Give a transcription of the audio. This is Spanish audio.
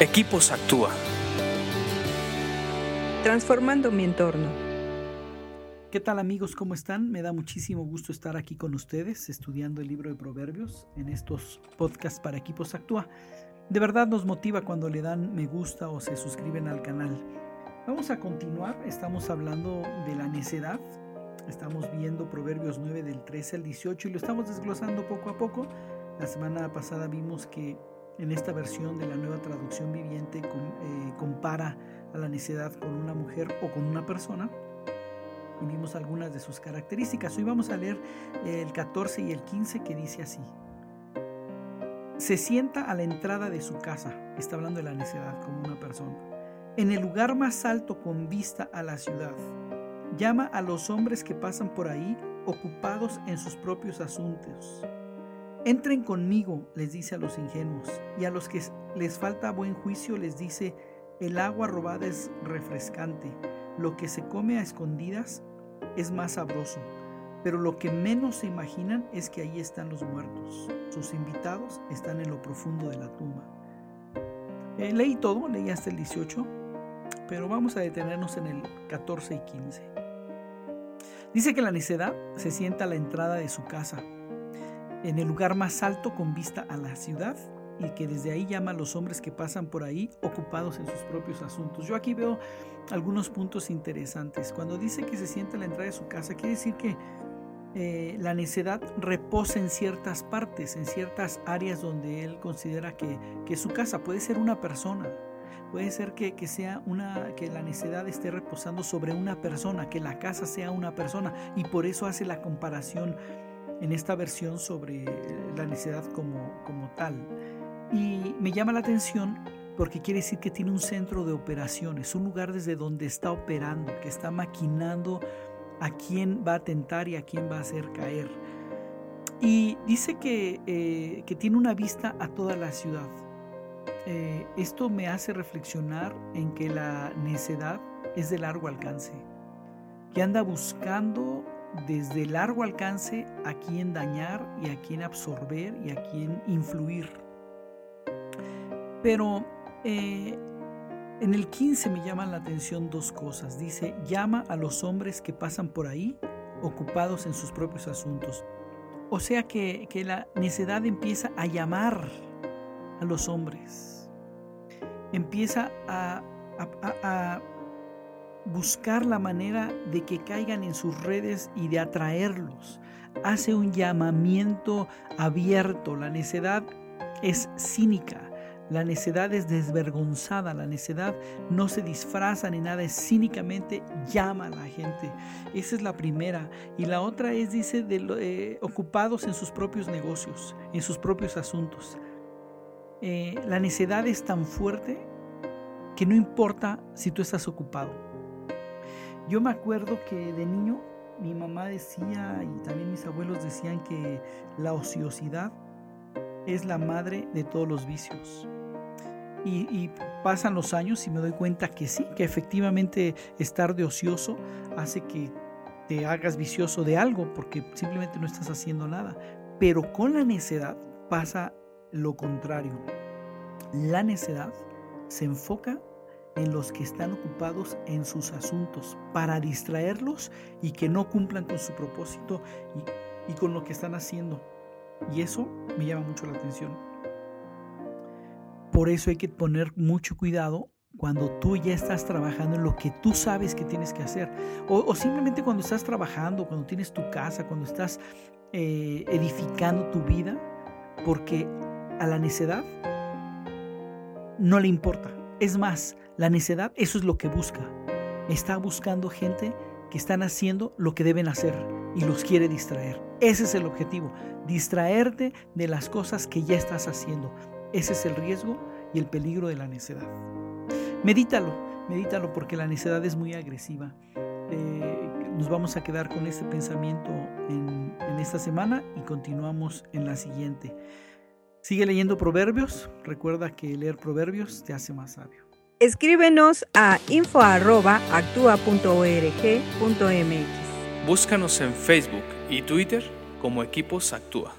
Equipos Actúa. Transformando mi entorno. ¿Qué tal amigos? ¿Cómo están? Me da muchísimo gusto estar aquí con ustedes estudiando el libro de Proverbios en estos podcasts para Equipos Actúa. De verdad nos motiva cuando le dan me gusta o se suscriben al canal. Vamos a continuar, estamos hablando de la necedad. Estamos viendo Proverbios 9 del 13 al 18 y lo estamos desglosando poco a poco. La semana pasada vimos que en esta versión de la nueva traducción viviente eh, compara a la necedad con una mujer o con una persona. Y vimos algunas de sus características. Hoy vamos a leer el 14 y el 15 que dice así. Se sienta a la entrada de su casa, está hablando de la necedad como una persona, en el lugar más alto con vista a la ciudad. Llama a los hombres que pasan por ahí ocupados en sus propios asuntos Entren conmigo, les dice a los ingenuos, y a los que les falta buen juicio les dice, el agua robada es refrescante, lo que se come a escondidas es más sabroso, pero lo que menos se imaginan es que ahí están los muertos, sus invitados están en lo profundo de la tumba. Eh, leí todo, leí hasta el 18, pero vamos a detenernos en el 14 y 15. Dice que la necedad se sienta a la entrada de su casa en el lugar más alto con vista a la ciudad y que desde ahí llama a los hombres que pasan por ahí ocupados en sus propios asuntos. Yo aquí veo algunos puntos interesantes. Cuando dice que se sienta a la entrada de su casa, quiere decir que eh, la necedad reposa en ciertas partes, en ciertas áreas donde él considera que, que su casa puede ser una persona. Puede ser que, que, sea una, que la necedad esté reposando sobre una persona, que la casa sea una persona, y por eso hace la comparación en esta versión sobre la necedad como, como tal. Y me llama la atención porque quiere decir que tiene un centro de operaciones, un lugar desde donde está operando, que está maquinando a quién va a tentar y a quién va a hacer caer. Y dice que, eh, que tiene una vista a toda la ciudad. Eh, esto me hace reflexionar en que la necedad es de largo alcance, que anda buscando desde largo alcance a quién dañar y a quién absorber y a quién influir. Pero eh, en el 15 me llaman la atención dos cosas. Dice, llama a los hombres que pasan por ahí ocupados en sus propios asuntos. O sea que, la necedad empieza a llamar a los hombres. Empieza a buscar la manera de que caigan en sus redes y de atraerlos. Hace un llamamiento abierto. La necedad es cínica. La necedad es desvergonzada, la necedad no se disfraza ni nada, es cínicamente llama a la gente. Esa es la primera. Y la otra es, dice, eh, ocupados en sus propios negocios, en sus propios asuntos. Eh, la necedad es tan fuerte que no importa si tú estás ocupado. Yo me acuerdo que de niño mi mamá decía y también mis abuelos decían que la ociosidad es la madre de todos los vicios. Y, pasan los años y me doy cuenta que sí, que efectivamente estar de ocioso hace que te hagas vicioso de algo porque simplemente no estás haciendo nada. Pero con la necedad pasa lo contrario. La necedad se enfoca en los que están ocupados en sus asuntos para distraerlos y que no cumplan con su propósito y, con lo que están haciendo. Y eso me llama mucho la atención. Por eso hay que poner mucho cuidado cuando tú ya estás trabajando en lo que tú sabes que tienes que hacer. O, simplemente cuando estás trabajando, cuando tienes tu casa, cuando estás eh, edificando tu vida, porque a la necedad no le importa. Es más, la necedad, eso es lo que busca. Está buscando gente que están haciendo lo que deben hacer y los quiere distraer. Ese es el objetivo, distraerte de las cosas que ya estás haciendo. Ese es el riesgo y el peligro de la necedad. Medítalo, medítalo porque la necedad es muy agresiva. Eh, nos vamos a quedar con este pensamiento en, en esta semana y continuamos en la siguiente. Sigue leyendo proverbios. Recuerda que leer proverbios te hace más sabio. Escríbenos a info.actua.org.mx. Búscanos en Facebook y Twitter como Equipos Actúa.